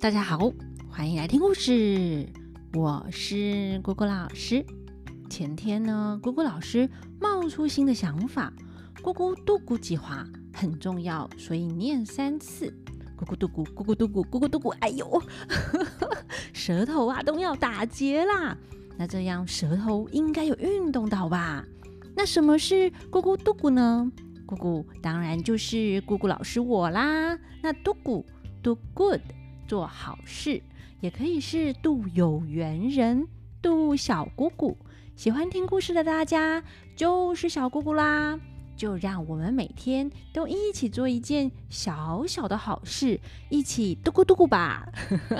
大家好，欢迎来听故事。我是咕咕老师。前天呢，咕咕老师冒出新的想法，咕咕嘟咕计划很重要，所以念三次。咕咕嘟咕，咕咕嘟咕，咕咕嘟咕。哎呦，舌头啊都要打结啦。那这样舌头应该有运动到吧？那什么是咕咕嘟咕呢？咕咕当然就是咕咕老师我啦。那嘟咕，do good。做好事，也可以是度有缘人，度小姑姑。喜欢听故事的大家就是小姑姑啦。就让我们每天都一起做一件小小的好事，一起嘟咕嘟咕吧。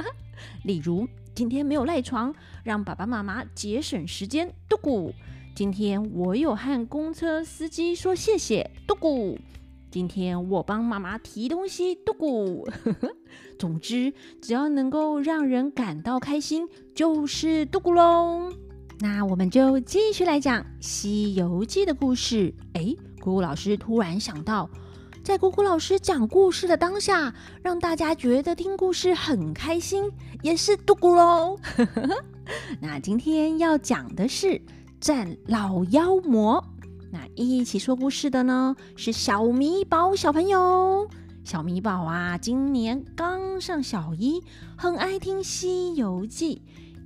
例如，今天没有赖床，让爸爸妈妈节省时间，嘟咕。今天我有和公车司机说谢谢，嘟咕。今天我帮妈妈提东西，嘟咕。总之，只要能够让人感到开心，就是嘟咕喽。那我们就继续来讲《西游记》的故事。哎，姑姑老师突然想到，在姑姑老师讲故事的当下，让大家觉得听故事很开心，也是嘟咕喽。那今天要讲的是战老妖魔。一起说故事的呢是小米宝小朋友。小米宝啊，今年刚上小一，很爱听《西游记》，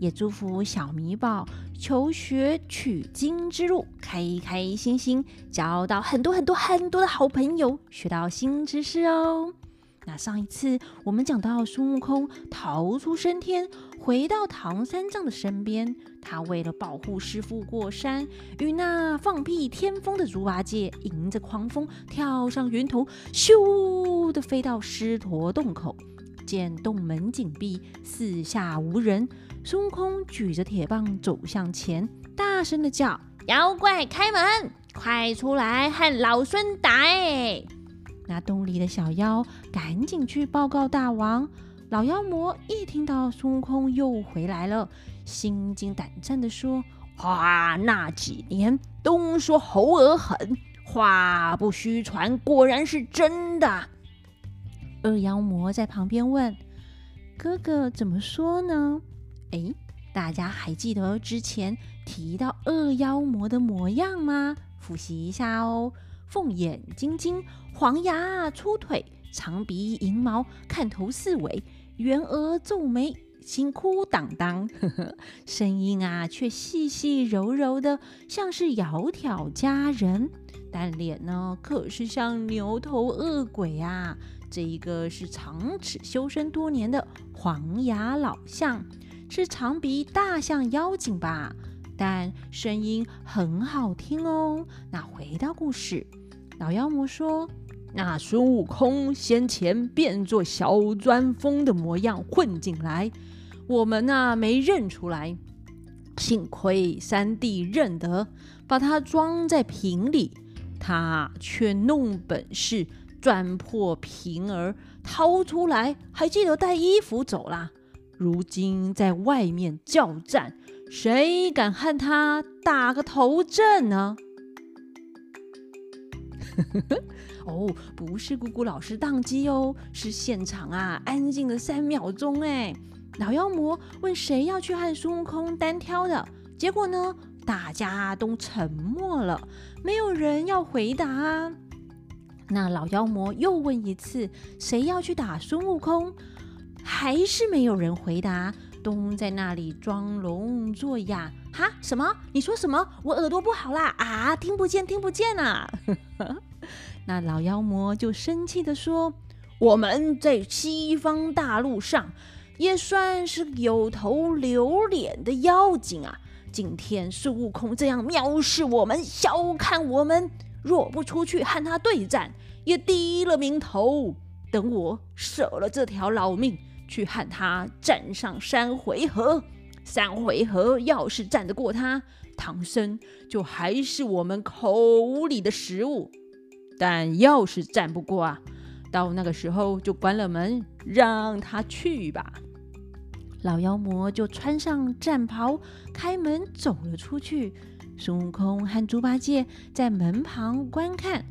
也祝福小米宝求学取经之路开开心心，交到很多很多很多的好朋友，学到新知识哦。那上一次我们讲到孙悟空逃出升天，回到唐三藏的身边。他为了保护师傅过山，与那放屁天风的猪八戒迎着狂风跳上云头，咻的飞到狮驼洞口。见洞门紧闭，四下无人，孙悟空举着铁棒走向前，大声的叫：“妖怪开门，快出来和老孙打！”哎。那洞里的小妖赶紧去报告大王。老妖魔一听到孙悟空又回来了，心惊胆战的说：“哇，那几年东说猴儿狠，话不虚传，果然是真的。”二妖魔在旁边问：“哥哥怎么说呢？”哎，大家还记得之前提到二妖魔的模样吗？复习一下哦。凤眼晶晶，黄牙粗腿，长鼻银毛，看头四尾，圆额皱眉，心哭当当，声音啊却细细柔柔的，像是窈窕佳人，但脸呢可是像牛头恶鬼啊！这一个是长齿修身多年的黄牙老象，是长鼻大象妖精吧？但声音很好听哦。那回到故事。老妖魔说：“那孙悟空先前变作小钻风的模样混进来，我们呐没认出来。幸亏三弟认得，把他装在瓶里，他却弄本事钻破瓶儿逃出来，还记得带衣服走啦。如今在外面叫战，谁敢和他打个头阵呢？” 哦，不是姑姑老师宕机哦，是现场啊，安静了三秒钟哎。老妖魔问谁要去和孙悟空单挑的，结果呢，大家都沉默了，没有人要回答。那老妖魔又问一次，谁要去打孙悟空，还是没有人回答，东在那里装聋作哑。哈？什么？你说什么？我耳朵不好啦！啊，听不见，听不见啊！那老妖魔就生气的说：“我们在西方大陆上也算是有头有脸的妖精啊！今天孙悟空这样藐视我们，小看我们，若不出去和他对战，也低了名头。等我舍了这条老命，去和他战上三回合。三回合要是战得过他，唐僧就还是我们口里的食物。”但要是战不过啊，到那个时候就关了门，让他去吧。老妖魔就穿上战袍，开门走了出去。孙悟空和猪八戒在门旁观看，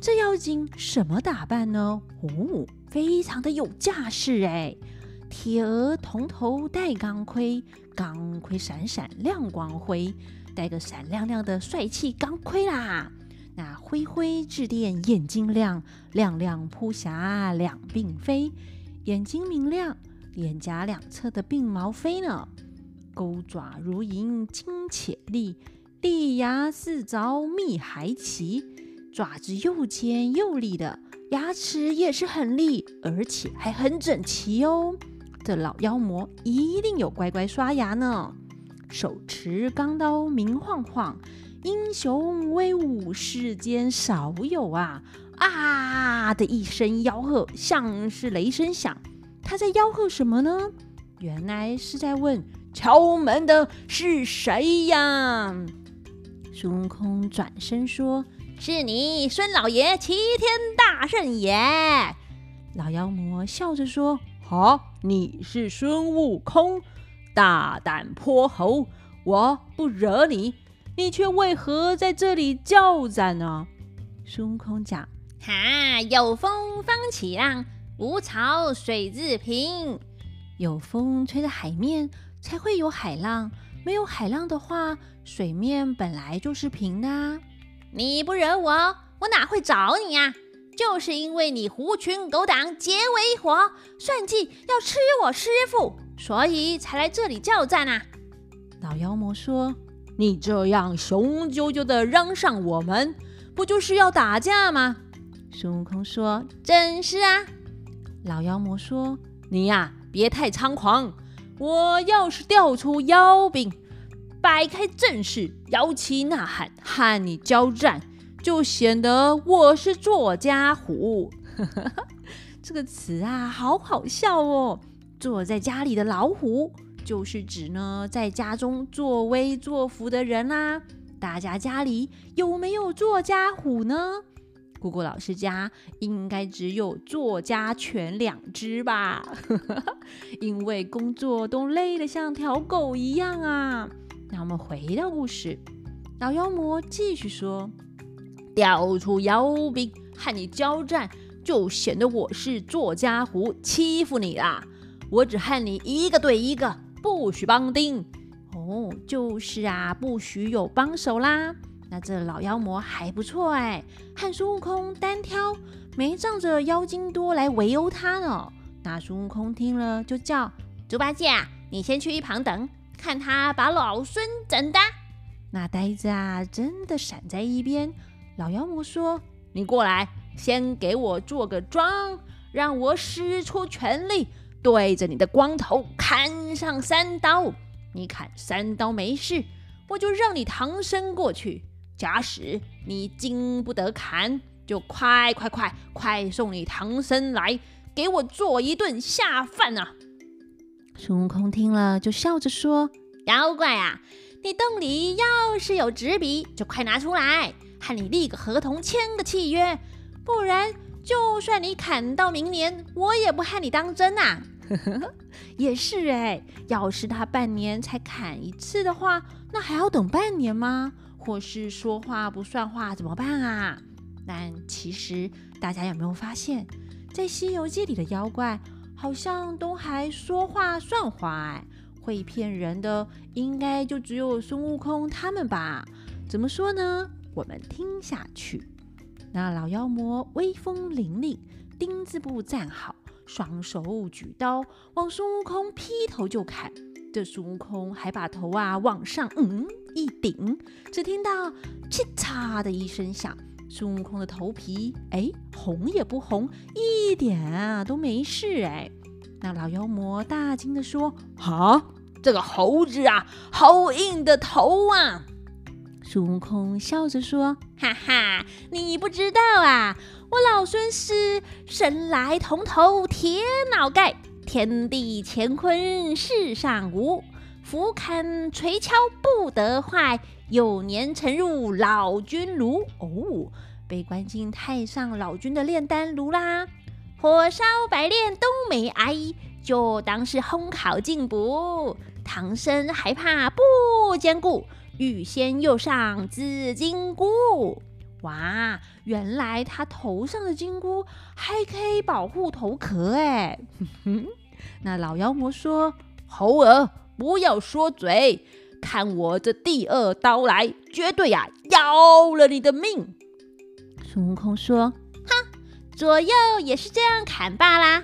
这妖精什么打扮呢？哦，非常的有架势哎！铁额铜头戴钢盔，钢盔闪闪亮光辉，戴个闪亮亮的帅气钢盔啦！那灰灰致电眼睛亮，亮亮扑霞两鬓飞，眼睛明亮，脸颊两侧的鬓毛飞呢。钩爪如银金且利，利牙似凿蜜还齐，爪子又尖又利的，牙齿也是很利，而且还很整齐哦。这老妖魔一定有乖乖刷牙呢。手持钢刀明晃晃，英雄威武世间少有啊！啊的一声吆喝，像是雷声响。他在吆喝什么呢？原来是在问。敲门的是谁呀？孙悟空转身说：“是你，孙老爷，齐天大圣也。”老妖魔笑着说：“好，你是孙悟空，大胆泼猴，我不惹你，你却为何在这里叫战呢？”孙悟空讲：“哈，有风方起浪，无潮水自平，有风吹着海面。”才会有海浪，没有海浪的话，水面本来就是平的。你不惹我，我哪会找你呀？就是因为你狐群狗党结为伙，算计要吃我师傅，所以才来这里叫战啊！老妖魔说：“你这样雄赳赳的嚷上我们，不就是要打架吗？”孙悟空说：“正是啊。”老妖魔说：“你呀，别太猖狂。”我要是调出妖兵，摆开阵势，摇旗呐喊，和你交战，就显得我是作家虎。这个词啊，好好笑哦！坐在家里的老虎，就是指呢，在家中作威作福的人啦。大家家里有没有作家虎呢？姑姑老师家应该只有作家犬两只吧，因为工作都累得像条狗一样啊。那我们回到故事，老妖魔继续说：“调出妖兵和你交战，就显得我是作家虎欺负你啦。我只和你一个对一个，不许帮丁。哦，就是啊，不许有帮手啦。”那这老妖魔还不错哎，和孙悟空单挑，没仗着妖精多来围殴他呢。那孙悟空听了就叫猪八戒啊，你先去一旁等，看他把老孙整的。那呆子啊，真的闪在一边。老妖魔说：“你过来，先给我做个庄，让我使出全力，对着你的光头砍上三刀。你砍三刀没事，我就让你唐僧过去。”假使你经不得砍，就快快快快送你唐僧来，给我做一顿下饭啊！孙悟空听了就笑着说：“妖怪啊，你洞里要是有纸笔，就快拿出来，和你立个合同，签个契约，不然就算你砍到明年，我也不和你当真呐。”也是哎，要是他半年才砍一次的话，那还要等半年吗？或是说话不算话怎么办啊？但其实大家有没有发现，在《西游记》里的妖怪好像都还说话算话，哎，会骗人的应该就只有孙悟空他们吧？怎么说呢？我们听下去。那老妖魔威风凛凛，丁字步站好，双手举刀往孙悟空劈头就砍。这孙悟空还把头啊往上嗯一顶，只听到“嘁嚓”的一声响，孙悟空的头皮哎红也不红，一点啊都没事哎。那老妖魔大惊的说：“啊，这个猴子啊，好硬的头啊！”孙悟空笑着说：“哈哈，你不知道啊，我老孙是神来铜头铁脑盖。”天地乾坤世上无，斧砍锤敲不得坏。有年沉入老君炉，哦，被关进太上老君的炼丹炉啦。火烧百炼都没挨，就当是烘烤进补。唐僧还怕不坚固，预先又上紫金箍。哇，原来他头上的金箍还可以保护头壳哎！那老妖魔说：“猴儿，不要说嘴，看我这第二刀来，绝对呀要了你的命。”孙悟空说：“哼，左右也是这样砍罢啦。”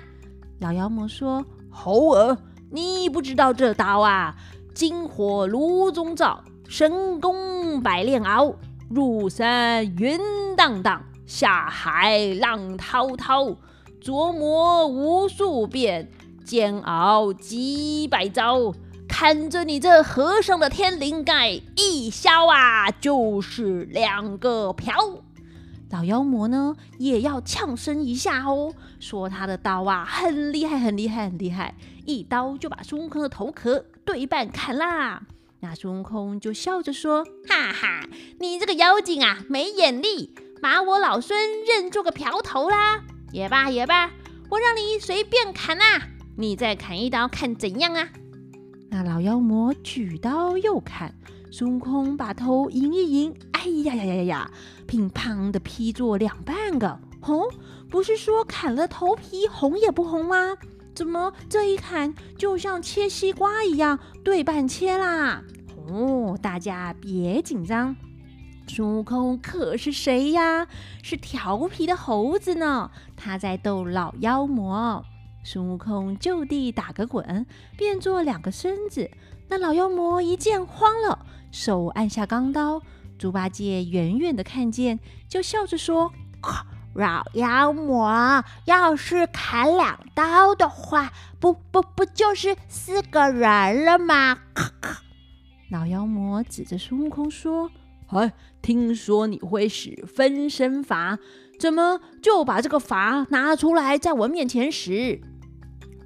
老妖魔说：“猴儿，你不知道这刀啊，金火炉中照，神功百炼熬，入山云荡荡，下海浪滔滔，琢磨无数遍，煎熬几百招。看着你这和尚的天灵盖，一削啊就是两个瓢。”老妖魔呢也要呛声一下哦，说他的刀啊很厉害，很厉害，很厉害，一刀就把孙悟空的头壳对半砍啦。那孙悟空就笑着说：“哈哈，你这个妖精啊，没眼力，把我老孙认做个瓢头啦！也罢也罢，我让你随便砍啊，你再砍一刀看怎样啊？”那老妖魔举刀又砍。孙悟空把头迎一迎，哎呀呀呀呀呀，乒乓的劈作两半个。哦，不是说砍了头皮红也不红吗？怎么这一砍就像切西瓜一样对半切啦？哦，大家别紧张，孙悟空可是谁呀？是调皮的猴子呢，他在逗老妖魔。孙悟空就地打个滚，变作两个身子。那老妖魔一见慌了。手按下钢刀，猪八戒远远的看见，就笑着说：“ 老妖魔，要是砍两刀的话，不不不就是四个人了吗？”老妖魔指着孙悟空说：“哎，听说你会使分身法，怎么就把这个法拿出来在我面前使？”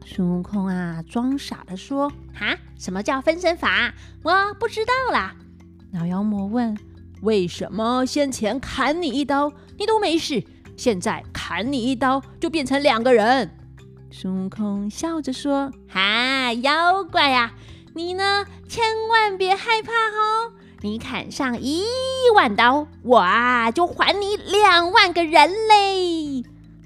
孙悟空啊，装傻的说：“哈，什么叫分身法？我不知道啦。”老妖魔问：“为什么先前砍你一刀，你都没事，现在砍你一刀就变成两个人？”孙悟空笑着说：“哈，妖怪呀，你呢，千万别害怕哦！你砍上一万刀，我啊就还你两万个人嘞。”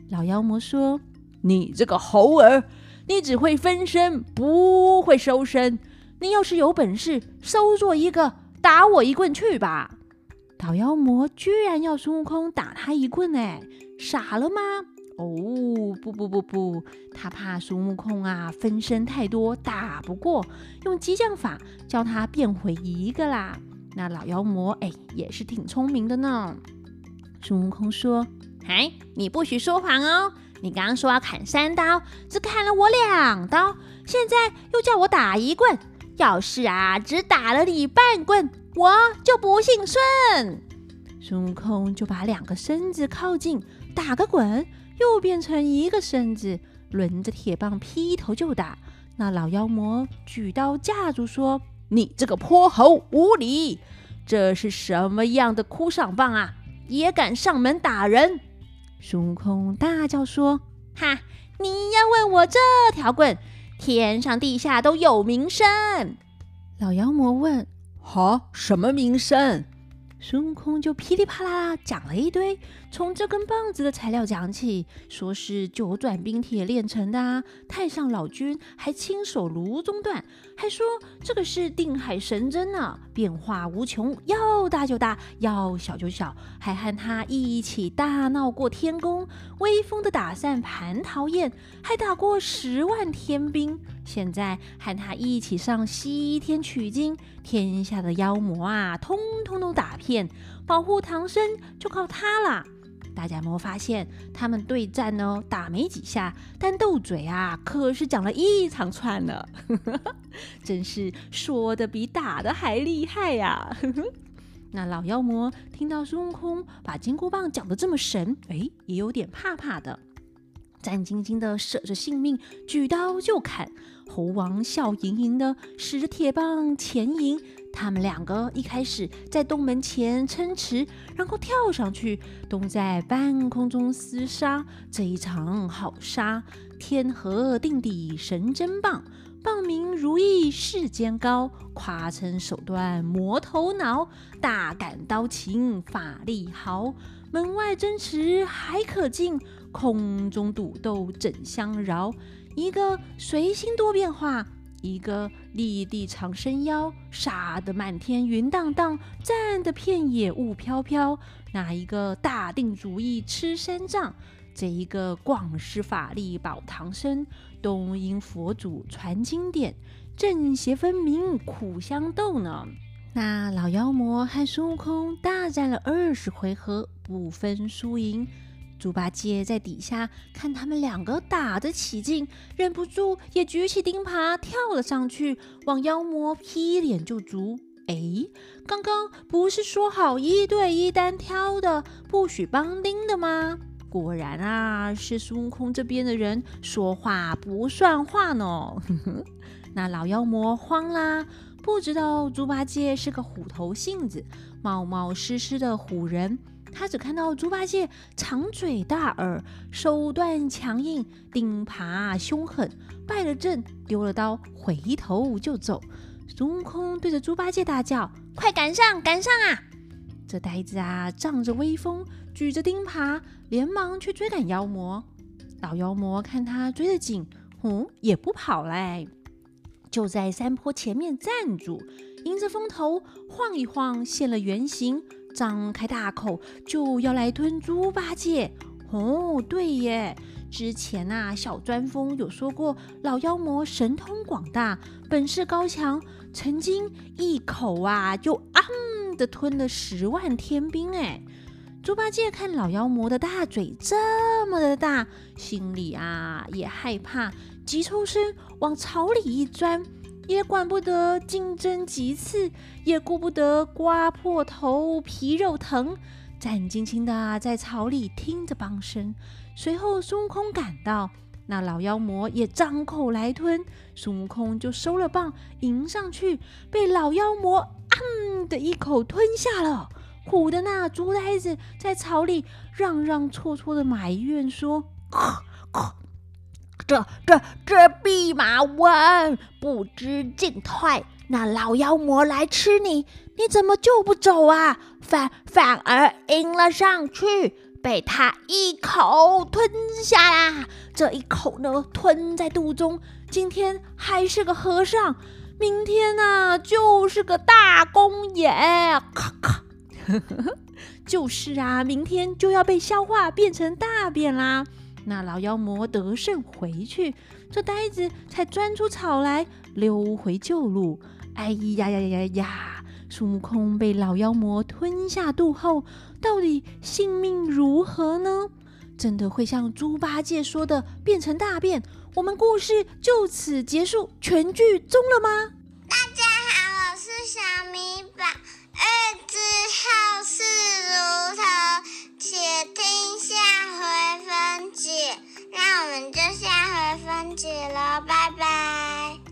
老妖魔说：“你这个猴儿！”你只会分身，不会收身。你要是有本事，收做一个，打我一棍去吧！老妖魔居然要孙悟空打他一棍，哎，傻了吗？哦，不不不不，他怕孙悟空啊分身太多，打不过，用激将法叫他变回一个啦。那老妖魔哎，也是挺聪明的呢。孙悟空说：“哎，你不许说谎哦！”你刚刚说要砍三刀，只砍了我两刀，现在又叫我打一棍。要是啊，只打了你半棍，我就不姓孙。孙悟空就把两个身子靠近，打个滚，又变成一个身子，抡着铁棒劈头就打。那老妖魔举刀架住，说：“你这个泼猴无礼，这是什么样的哭丧棒啊？也敢上门打人？”孙悟空大叫说：“哈！你要问我这条棍，天上地下都有名声。”老妖魔问：“好？什么名声？”孙悟空就噼里啪啦讲了一堆，从这根棒子的材料讲起，说是九转冰铁炼成的啊。太上老君还亲手炉中断，还说这个是定海神针呢，变化无穷，要大就大，要小就小，还和他一起大闹过天宫，威风的打散蟠桃宴，还打过十万天兵。现在和他一起上西天取经，天下的妖魔啊，通通都打遍，保护唐僧就靠他啦。大家有没有发现，他们对战呢，打没几下，但斗嘴啊，可是讲了一长串呢。真是说的比打的还厉害呀！那老妖魔听到孙悟空把金箍棒讲的这么神，哎，也有点怕怕的。战兢兢的舍着性命，举刀就砍。猴王笑盈盈的使着铁棒前迎。他们两个一开始在洞门前撑持，然后跳上去，都在半空中厮杀。这一场好杀，天和定地神针棒，棒名如意世间高，夸称手段魔头脑，大敢刀情法力豪。门外争持还可敬，空中赌斗怎相饶？一个随心多变化，一个立地长身腰，杀得满天云荡荡，战得片野雾飘飘。那一个大定主意吃三藏？这一个广施法力保唐僧，东瀛佛祖传经典，正邪分明苦相斗呢。那老妖魔和孙悟空大战了二十回合，不分输赢。猪八戒在底下看他们两个打得起劲，忍不住也举起钉耙跳了上去，往妖魔劈脸就足。哎，刚刚不是说好一对一单挑的，不许帮钉的吗？果然啊，是孙悟空这边的人说话不算话呢。那老妖魔慌啦，不知道猪八戒是个虎头杏子，冒冒失失的虎人。他只看到猪八戒长嘴大耳，手段强硬，钉耙凶狠，败了阵，丢了刀，回头就走。孙悟空对着猪八戒大叫：“快赶上，赶上啊！”这呆子啊，仗着威风，举着钉耙，连忙去追赶妖魔。老妖魔看他追得紧，嗯，也不跑嘞，就在山坡前面站住，迎着风头晃一晃，现了原形。张开大口就要来吞猪八戒哦，对耶，之前呐，小钻风有说过，老妖魔神通广大，本事高强，曾经一口啊就啊的吞了十万天兵哎。猪八戒看老妖魔的大嘴这么的大，心里啊也害怕，急抽身往草里一钻。也管不得竞争几次，也顾不得刮破头皮肉疼，战兢兢的在草里听着棒声。随后孙悟空赶到，那老妖魔也张口来吞，孙悟空就收了棒迎上去，被老妖魔啊的一口吞下了。唬的那猪呆子在草里嚷嚷戳戳的埋怨说：“咳咳这这这弼马温不知进退，那老妖魔来吃你，你怎么就不走啊？反反而迎了上去，被他一口吞下啦！这一口呢，吞在肚中，今天还是个和尚，明天呢就是个大公爷。咔咔，就是啊，明天就要被消化变成大便啦。那老妖魔得胜回去，这呆子才钻出草来，溜回旧路。哎呀呀呀呀呀！孙悟空被老妖魔吞下肚后，到底性命如何呢？真的会像猪八戒说的变成大便？我们故事就此结束，全剧终了吗？大家好，我是小米宝，日子好事如何，且听下回分解。那我们就下回分解了，拜拜。